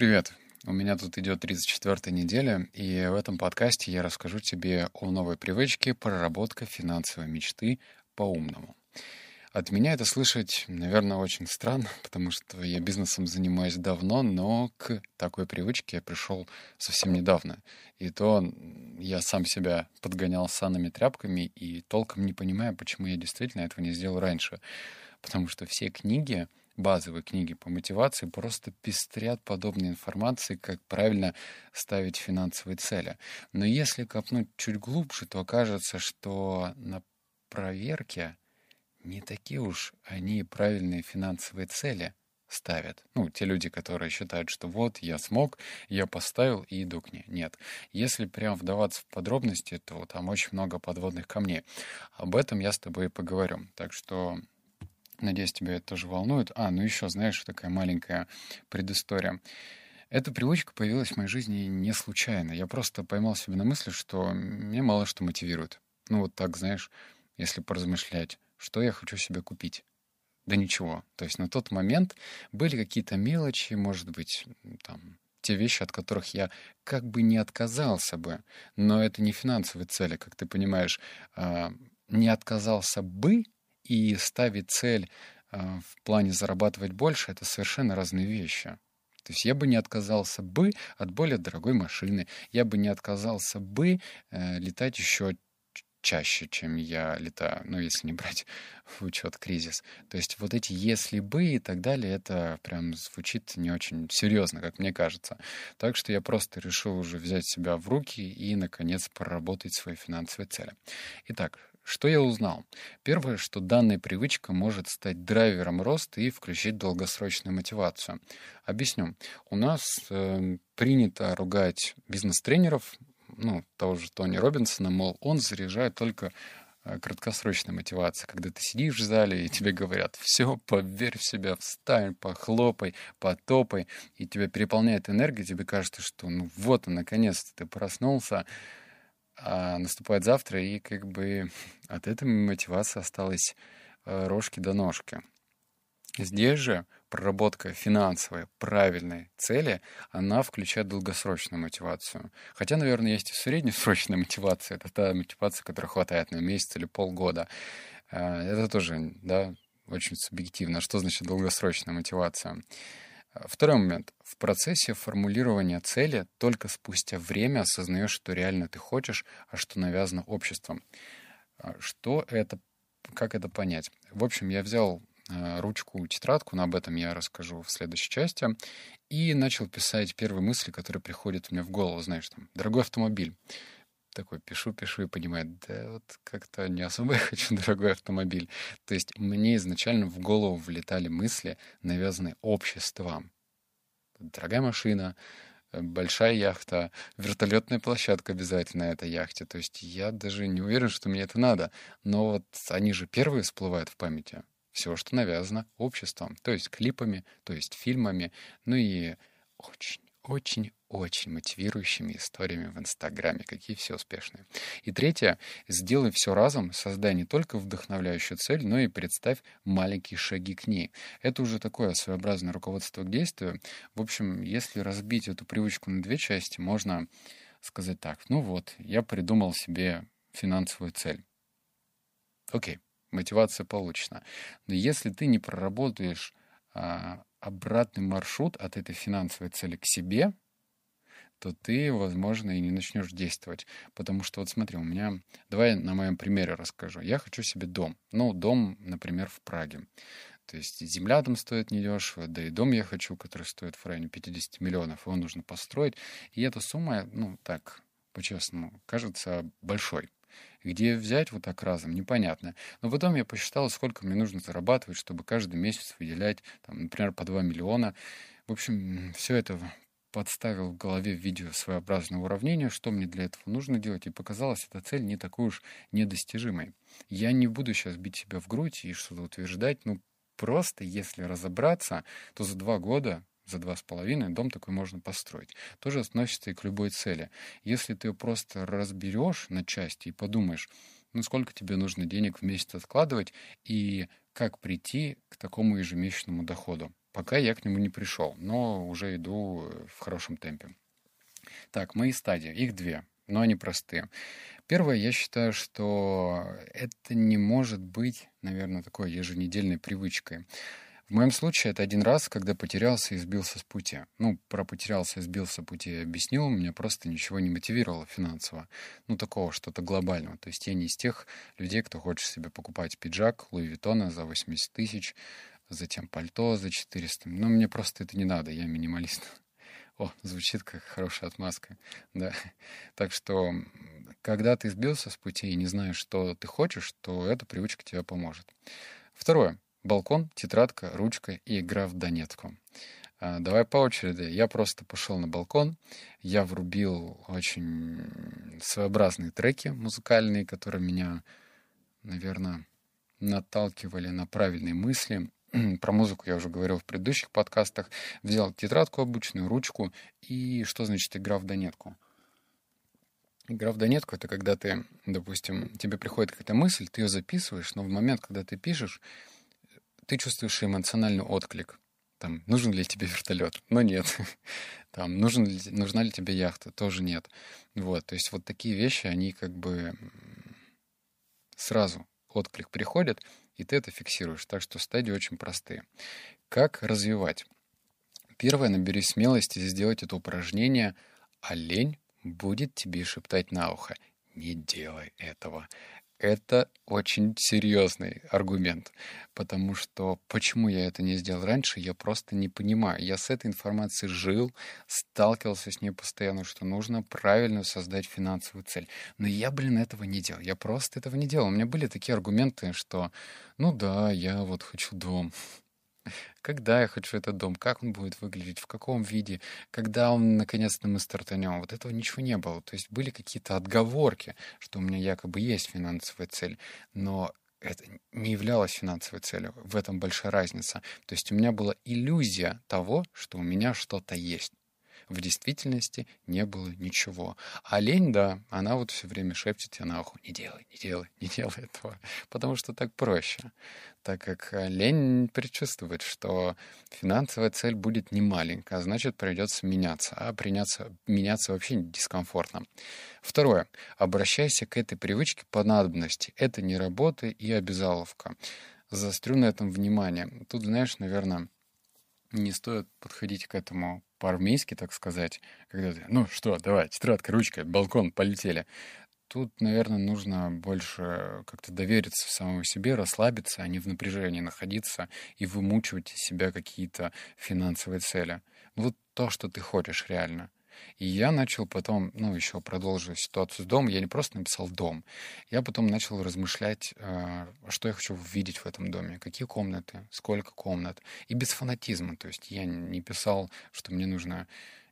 Привет! У меня тут идет 34-я неделя, и в этом подкасте я расскажу тебе о новой привычке проработка финансовой мечты по-умному. От меня это слышать, наверное, очень странно, потому что я бизнесом занимаюсь давно, но к такой привычке я пришел совсем недавно. И то я сам себя подгонял санными тряпками и толком не понимаю, почему я действительно этого не сделал раньше. Потому что все книги, базовые книги по мотивации просто пестрят подобной информацией, как правильно ставить финансовые цели. Но если копнуть чуть глубже, то окажется, что на проверке не такие уж они правильные финансовые цели ставят. Ну, те люди, которые считают, что вот, я смог, я поставил и иду к ней. Нет. Если прям вдаваться в подробности, то там очень много подводных камней. Об этом я с тобой и поговорю. Так что Надеюсь, тебя это тоже волнует. А, ну еще, знаешь, такая маленькая предыстория. Эта привычка появилась в моей жизни не случайно. Я просто поймал себя на мысли, что меня мало что мотивирует. Ну вот так, знаешь, если поразмышлять, что я хочу себе купить. Да ничего. То есть на тот момент были какие-то мелочи, может быть, там, те вещи, от которых я как бы не отказался бы. Но это не финансовые цели, как ты понимаешь. А, не отказался бы, и ставить цель э, в плане зарабатывать больше — это совершенно разные вещи. То есть я бы не отказался бы от более дорогой машины, я бы не отказался бы э, летать еще чаще, чем я летаю, ну, если не брать в учет кризис. То есть вот эти «если бы» и так далее, это прям звучит не очень серьезно, как мне кажется. Так что я просто решил уже взять себя в руки и, наконец, проработать свои финансовые цели. Итак, что я узнал? Первое, что данная привычка может стать драйвером роста и включить долгосрочную мотивацию. Объясню. У нас э, принято ругать бизнес-тренеров, ну, того же Тони Робинсона, мол, он заряжает только э, краткосрочная мотивация, когда ты сидишь в зале, и тебе говорят, все, поверь в себя, встань, похлопай, потопай, и тебя переполняет энергия, тебе кажется, что ну вот, наконец-то ты проснулся, а наступает завтра, и как бы от этой мотивации осталось э, рожки до ножки. Здесь же проработка финансовой правильной цели, она включает долгосрочную мотивацию. Хотя, наверное, есть и среднесрочная мотивация. Это та мотивация, которая хватает на месяц или полгода. Э, это тоже, да, очень субъективно. Что значит долгосрочная мотивация? Второй момент. В процессе формулирования цели только спустя время осознаешь, что реально ты хочешь, а что навязано обществом. А, что это, как это понять? В общем, я взял а, ручку, тетрадку, но об этом я расскажу в следующей части, и начал писать первые мысли, которые приходят мне в голову, знаешь, там, дорогой автомобиль, такой пишу, пишу и понимаю, да вот как-то не особо я хочу дорогой автомобиль. То есть мне изначально в голову влетали мысли, навязанные обществом. Дорогая машина, э, большая яхта, вертолетная площадка обязательно на этой яхте. То есть я даже не уверен, что мне это надо. Но вот они же первые всплывают в памяти. Все, что навязано обществом. То есть клипами, то есть фильмами. Ну и очень очень-очень мотивирующими историями в Инстаграме, какие все успешные. И третье, сделай все разом, создай не только вдохновляющую цель, но и представь маленькие шаги к ней. Это уже такое своеобразное руководство к действию. В общем, если разбить эту привычку на две части, можно сказать так, ну вот, я придумал себе финансовую цель. Окей, мотивация получена. Но если ты не проработаешь а, обратный маршрут от этой финансовой цели к себе, то ты, возможно, и не начнешь действовать. Потому что, вот смотри, у меня... Давай на моем примере расскажу. Я хочу себе дом. Ну, дом, например, в Праге. То есть земля там стоит недешево, да и дом я хочу, который стоит в районе 50 миллионов, его нужно построить. И эта сумма, ну, так, по-честному, кажется большой. Где взять вот так разом, непонятно. Но потом я посчитал, сколько мне нужно зарабатывать, чтобы каждый месяц выделять, там, например, по 2 миллиона. В общем, все это подставил в голове в виде своеобразного уравнения, что мне для этого нужно делать, и показалась эта цель не такой уж недостижимой. Я не буду сейчас бить себя в грудь и что-то утверждать, ну, просто если разобраться, то за два года за два с половиной дом такой можно построить. Тоже относится и к любой цели. Если ты просто разберешь на части и подумаешь, ну сколько тебе нужно денег в месяц откладывать и как прийти к такому ежемесячному доходу. пока я к нему не пришел, но уже иду в хорошем темпе. Так, мои стадии, их две, но они простые. Первое, я считаю, что это не может быть, наверное, такой еженедельной привычкой. В моем случае это один раз, когда потерялся и сбился с пути. Ну, про потерялся и сбился с пути я объяснил, меня просто ничего не мотивировало финансово. Ну, такого что-то глобального. То есть я не из тех людей, кто хочет себе покупать пиджак Луи Виттона за 80 тысяч, затем пальто за 400. Но мне просто это не надо, я минималист. О, звучит как хорошая отмазка, да. Так что, когда ты сбился с пути и не знаешь, что ты хочешь, то эта привычка тебе поможет. Второе. Балкон, тетрадка, ручка и игра в донетку. А, давай по очереди. Я просто пошел на балкон, я врубил очень своеобразные треки музыкальные, которые меня, наверное, наталкивали на правильные мысли. Про музыку я уже говорил в предыдущих подкастах. Взял тетрадку обычную, ручку и что значит игра в донетку? Игра в донетку — это когда ты, допустим, тебе приходит какая-то мысль, ты ее записываешь, но в момент, когда ты пишешь, ты чувствуешь эмоциональный отклик. Там, нужен ли тебе вертолет? Но нет. Там, нужен ли, нужна ли тебе яхта? Тоже нет. Вот, то есть вот такие вещи, они как бы сразу отклик приходит, и ты это фиксируешь. Так что стадии очень простые. Как развивать? Первое, набери смелости сделать это упражнение, а лень будет тебе шептать на ухо. Не делай этого это очень серьезный аргумент, потому что почему я это не сделал раньше, я просто не понимаю. Я с этой информацией жил, сталкивался с ней постоянно, что нужно правильно создать финансовую цель. Но я, блин, этого не делал. Я просто этого не делал. У меня были такие аргументы, что, ну да, я вот хочу дом, когда я хочу этот дом, как он будет выглядеть, в каком виде, когда он наконец-то мы стартанем. Вот этого ничего не было. То есть были какие-то отговорки, что у меня якобы есть финансовая цель, но это не являлось финансовой целью. В этом большая разница. То есть у меня была иллюзия того, что у меня что-то есть в действительности не было ничего. А лень, да, она вот все время шепчет тебе на ухо, не делай, не делай, не делай этого, потому что так проще. Так как э, лень предчувствует, что финансовая цель будет не маленькая, значит придется меняться, а приняться, меняться вообще дискомфортно. Второе. Обращайся к этой привычке по надобности. Это не работа и обязаловка. Заострю на этом внимание. Тут, знаешь, наверное, не стоит подходить к этому по-армейски, так сказать, когда ты, ну что, давай, тетрадка, ручка, балкон, полетели. Тут, наверное, нужно больше как-то довериться самому себе, расслабиться, а не в напряжении находиться и вымучивать из себя какие-то финансовые цели. Вот то, что ты хочешь реально — и я начал потом, ну, еще продолжу ситуацию с домом. Я не просто написал дом. Я потом начал размышлять, э, что я хочу видеть в этом доме, какие комнаты, сколько комнат. И без фанатизма. То есть я не писал, что мне нужно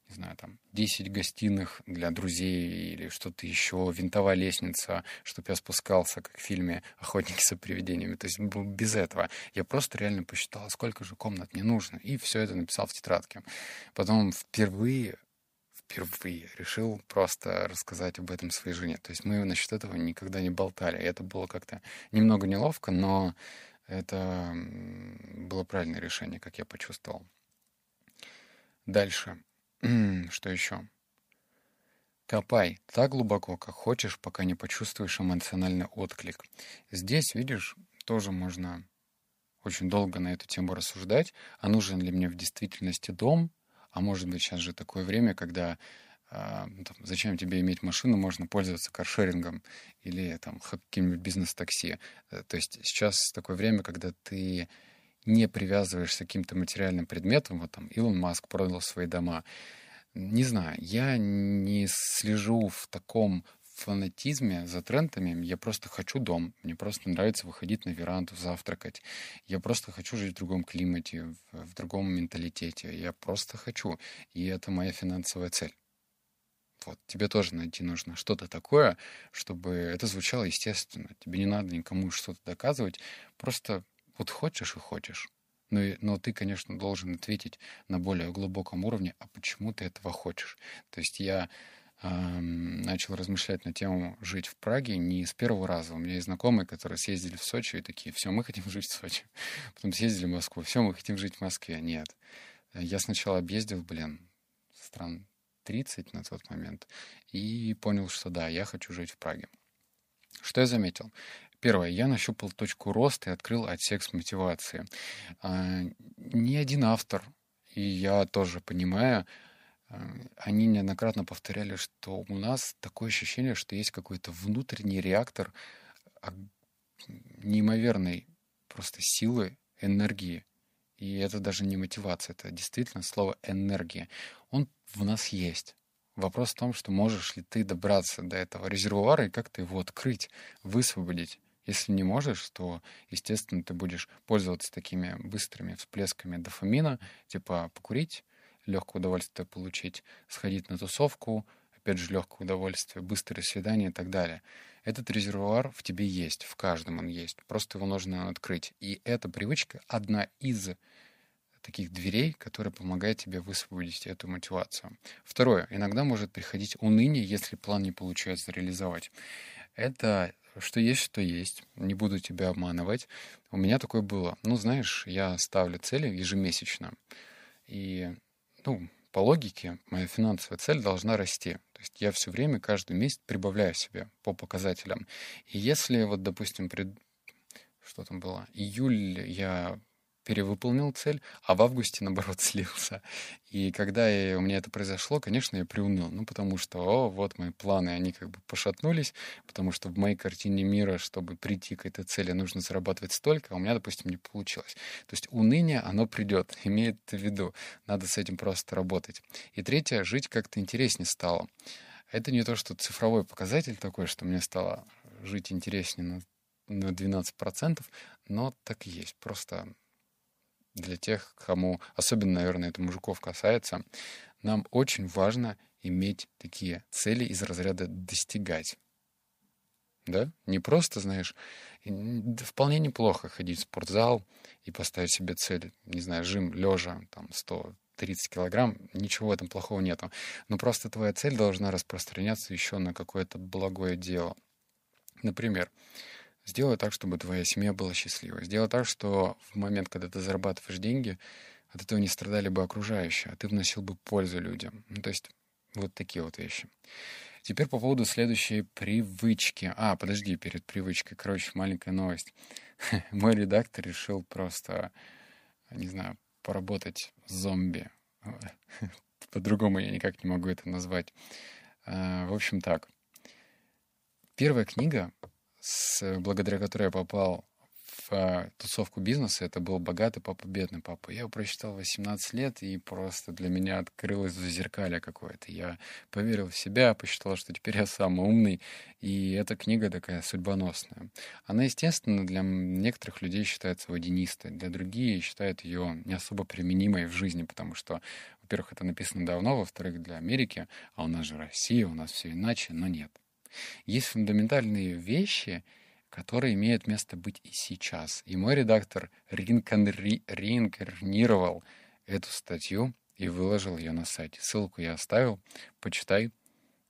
не знаю, там, 10 гостиных для друзей или что-то еще, винтовая лестница, чтобы я спускался, как в фильме «Охотники за привидениями». То есть без этого. Я просто реально посчитал, сколько же комнат мне нужно. И все это написал в тетрадке. Потом впервые впервые решил просто рассказать об этом своей жене. То есть мы насчет этого никогда не болтали. Это было как-то немного неловко, но это было правильное решение, как я почувствовал. Дальше. Что еще? Копай так глубоко, как хочешь, пока не почувствуешь эмоциональный отклик. Здесь, видишь, тоже можно очень долго на эту тему рассуждать, а нужен ли мне в действительности дом, а может быть, сейчас же такое время, когда а, ну, там, зачем тебе иметь машину, можно пользоваться каршерингом или там каким-нибудь бизнес-такси. Э, то есть сейчас такое время, когда ты не привязываешься к каким-то материальным предметам. Вот там Илон Маск продал свои дома. Не знаю, я не слежу в таком фанатизме за трендами. Я просто хочу дом. Мне просто нравится выходить на веранду, завтракать. Я просто хочу жить в другом климате, в, в другом менталитете. Я просто хочу. И это моя финансовая цель. Вот, тебе тоже найти нужно что-то такое, чтобы это звучало естественно. Тебе не надо никому что-то доказывать. Просто вот хочешь и хочешь. Но, но ты, конечно, должен ответить на более глубоком уровне, а почему ты этого хочешь. То есть я начал размышлять на тему жить в Праге не с первого раза. У меня есть знакомые, которые съездили в Сочи и такие, все, мы хотим жить в Сочи. Потом съездили в Москву, все, мы хотим жить в Москве. Нет. Я сначала объездил, блин, стран 30 на тот момент и понял, что да, я хочу жить в Праге. Что я заметил? Первое, я нащупал точку роста и открыл отсек с мотивацией. А, ни один автор, и я тоже понимаю, они неоднократно повторяли, что у нас такое ощущение, что есть какой-то внутренний реактор неимоверной просто силы, энергии. И это даже не мотивация, это действительно слово энергия. Он в нас есть. Вопрос в том, что можешь ли ты добраться до этого резервуара и как-то его открыть, высвободить. Если не можешь, то, естественно, ты будешь пользоваться такими быстрыми всплесками дофамина, типа покурить, легкое удовольствие получить, сходить на тусовку, опять же, легкое удовольствие, быстрое свидание и так далее. Этот резервуар в тебе есть, в каждом он есть. Просто его нужно открыть. И эта привычка одна из таких дверей, которая помогает тебе высвободить эту мотивацию. Второе. Иногда может приходить уныние, если план не получается реализовать. Это что есть, что есть. Не буду тебя обманывать. У меня такое было. Ну, знаешь, я ставлю цели ежемесячно. И, ну, по логике, моя финансовая цель должна расти. То есть я все время, каждый месяц прибавляю себе по показателям. И если вот, допустим, пред... что там было, июль я перевыполнил цель, а в августе, наоборот, слился. И когда я, у меня это произошло, конечно, я приуныл. Ну, потому что, о, вот мои планы, они как бы пошатнулись, потому что в моей картине мира, чтобы прийти к этой цели, нужно зарабатывать столько, а у меня, допустим, не получилось. То есть уныние, оно придет, имеет в виду. Надо с этим просто работать. И третье, жить как-то интереснее стало. Это не то, что цифровой показатель такой, что мне стало жить интереснее на, на 12%, но так и есть. Просто для тех, кому, особенно, наверное, это мужиков касается, нам очень важно иметь такие цели из разряда достигать. Да? Не просто, знаешь, вполне неплохо ходить в спортзал и поставить себе цель, не знаю, жим лежа, там, 130 килограмм, ничего в этом плохого нету. Но просто твоя цель должна распространяться еще на какое-то благое дело. Например, Сделай так, чтобы твоя семья была счастлива. Сделай так, что в момент, когда ты зарабатываешь деньги, от этого не страдали бы окружающие, а ты вносил бы пользу людям. Ну, то есть вот такие вот вещи. Теперь по поводу следующей привычки. А, подожди, перед привычкой. Короче, маленькая новость. Мой редактор решил просто, не знаю, поработать зомби. По-другому я никак не могу это назвать. А, в общем так. Первая книга с, благодаря которой я попал в а, тусовку бизнеса, это был «Богатый папа, бедный папа». Я его прочитал 18 лет, и просто для меня открылось зазеркалье какое-то. Я поверил в себя, посчитал, что теперь я самый умный, и эта книга такая судьбоносная. Она, естественно, для некоторых людей считается водянистой, для других считают ее не особо применимой в жизни, потому что, во-первых, это написано давно, во-вторых, для Америки, а у нас же Россия, у нас все иначе, но нет. Есть фундаментальные вещи, которые имеют место быть и сейчас. И мой редактор реинкарнировал эту статью и выложил ее на сайте. Ссылку я оставил. Почитай,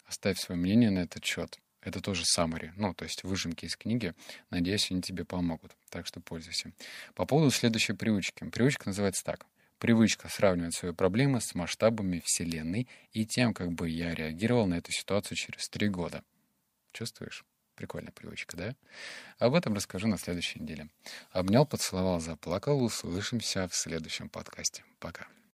оставь свое мнение на этот счет. Это тоже summary, ну, то есть выжимки из книги. Надеюсь, они тебе помогут. Так что пользуйся. По поводу следующей привычки. Привычка называется так. Привычка сравнивать свои проблемы с масштабами Вселенной и тем, как бы я реагировал на эту ситуацию через три года. Чувствуешь? Прикольная привычка, да? Об этом расскажу на следующей неделе. Обнял, поцеловал, заплакал. Услышимся в следующем подкасте. Пока.